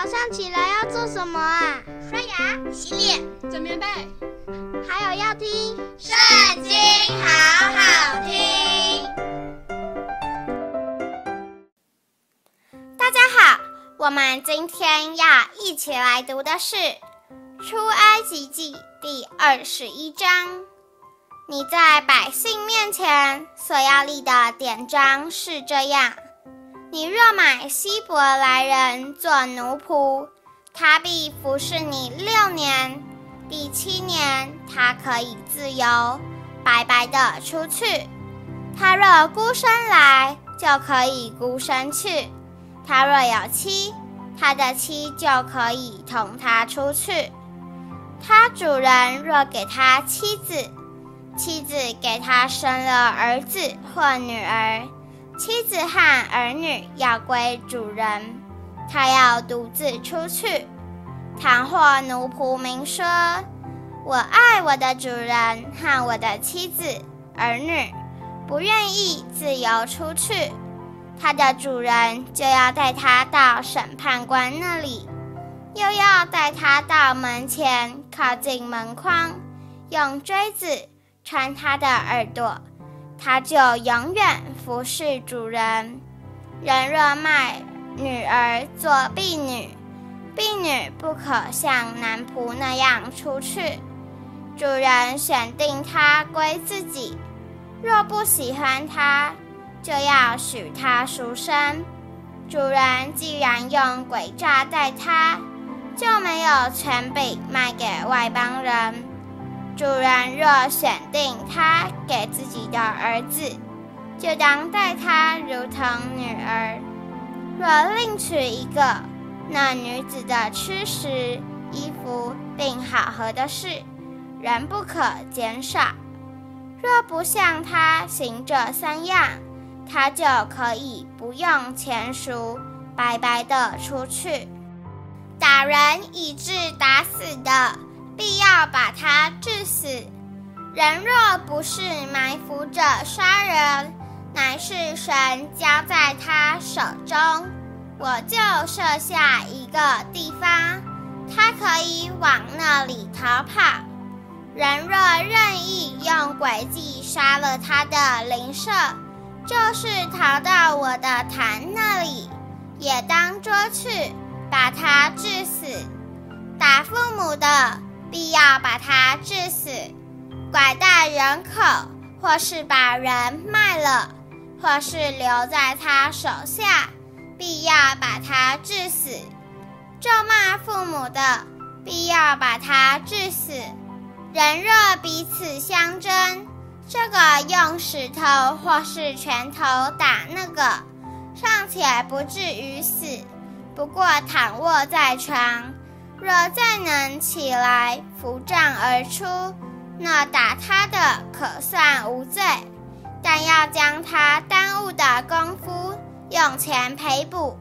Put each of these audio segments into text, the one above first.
早上起来要做什么啊？刷牙、洗脸、整棉被，还有要听《圣经》，好好听。大家好，我们今天要一起来读的是《出埃及记》第二十一章。你在百姓面前所要立的典章是这样。你若买希伯来人做奴仆，他必服侍你六年，第七年他可以自由，白白的出去。他若孤身来，就可以孤身去；他若有妻，他的妻就可以同他出去。他主人若给他妻子，妻子给他生了儿子或女儿。妻子和儿女要归主人，他要独自出去。倘或奴仆明说：“我爱我的主人和我的妻子、儿女，不愿意自由出去。”他的主人就要带他到审判官那里，又要带他到门前，靠近门框，用锥子穿他的耳朵。他就永远服侍主人。人若卖女儿做婢女，婢女不可像男仆那样出去。主人选定她归自己，若不喜欢她，就要许她赎身。主人既然用诡诈待她，就没有权柄卖给外邦人。主人若选定他给自己的儿子，就当待他如同女儿；若另娶一个，那女子的吃食、衣服并好合的事，仍不可减少。若不向他行这三样，他就可以不用钱赎，白白的出去。打人以致打死的。必要把他治死。人若不是埋伏着杀人，乃是神交在他手中，我就设下一个地方，他可以往那里逃跑。人若任意用诡计杀了他的邻舍，就是逃到我的坛那里，也当捉去，把他治死。打父母的。必要把他治死，拐带人口，或是把人卖了，或是留在他手下，必要把他治死。咒骂父母的，必要把他治死。人若彼此相争，这个用石头或是拳头打那个，尚且不至于死，不过躺卧在床。若再能起来扶杖而出，那打他的可算无罪，但要将他耽误的功夫用钱赔补，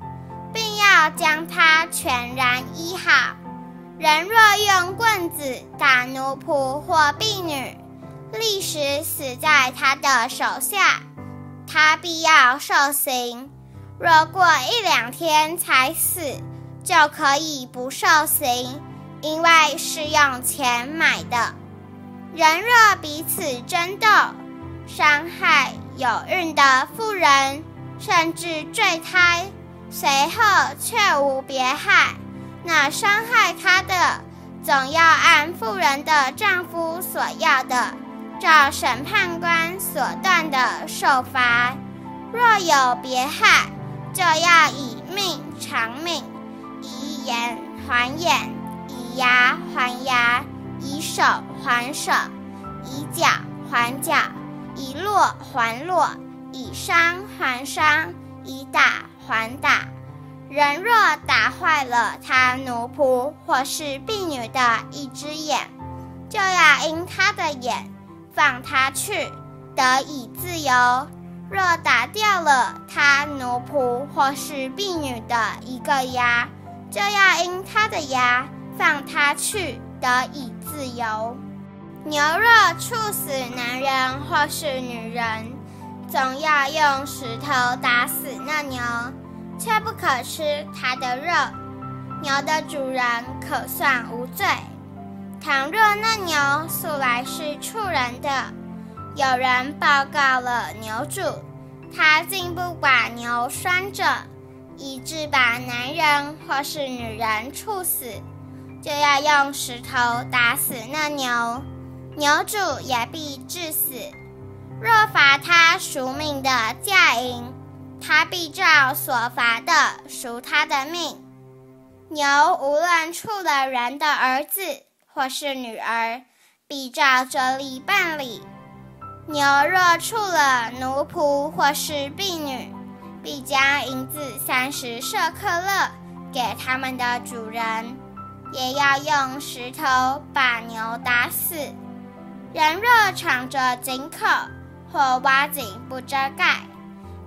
并要将他全然医好。人若用棍子打奴仆或婢女，立时死在他的手下，他必要受刑。若过一两天才死，就可以不受刑，因为是用钱买的。人若彼此争斗，伤害有孕的妇人，甚至坠胎，随后却无别害，那伤害她的，总要按妇人的丈夫所要的，照审判官所断的受罚。若有别害，就要以命偿命。眼还眼，以牙还牙，以手还手，以脚还脚，以落还落，以伤还伤，以打还打。人若打坏了他奴仆或是婢女的一只眼，就要因他的眼放他去，得以自由。若打掉了他奴仆或是婢女的一个牙，就要因他的牙放他去，得以自由。牛若处死男人或是女人，总要用石头打死那牛，却不可吃它的肉。牛的主人可算无罪。倘若那牛素来是畜人的，有人报告了牛主，他竟不把牛拴着，以致把男人或是女人处死，就要用石头打死那牛，牛主也必致死。若罚他赎命的价银，他必照所罚的赎他的命。牛无论触了人的儿子或是女儿，必照这例办理。牛若触了奴仆或是婢女，必将银子三十舍克勒给他们的主人，也要用石头把牛打死。人若敞着井口或挖井不遮盖，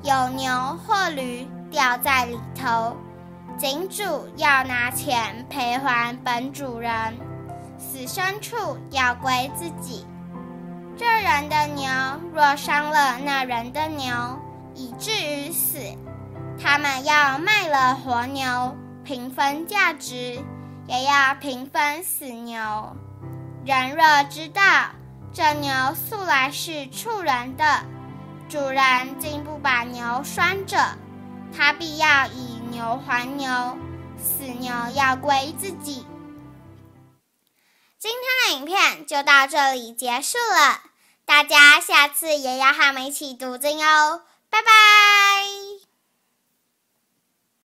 有牛或驴掉在里头。井主要拿钱赔还本主人，死牲畜要归自己。这人的牛若伤了那人的牛，以至于死，他们要卖了活牛，平分价值，也要平分死牛。人若知道这牛素来是畜人的，主人竟不把牛拴着，他必要以牛还牛，死牛要归自己。今天的影片就到这里结束了，大家下次也要和我们一起读经哦，拜拜。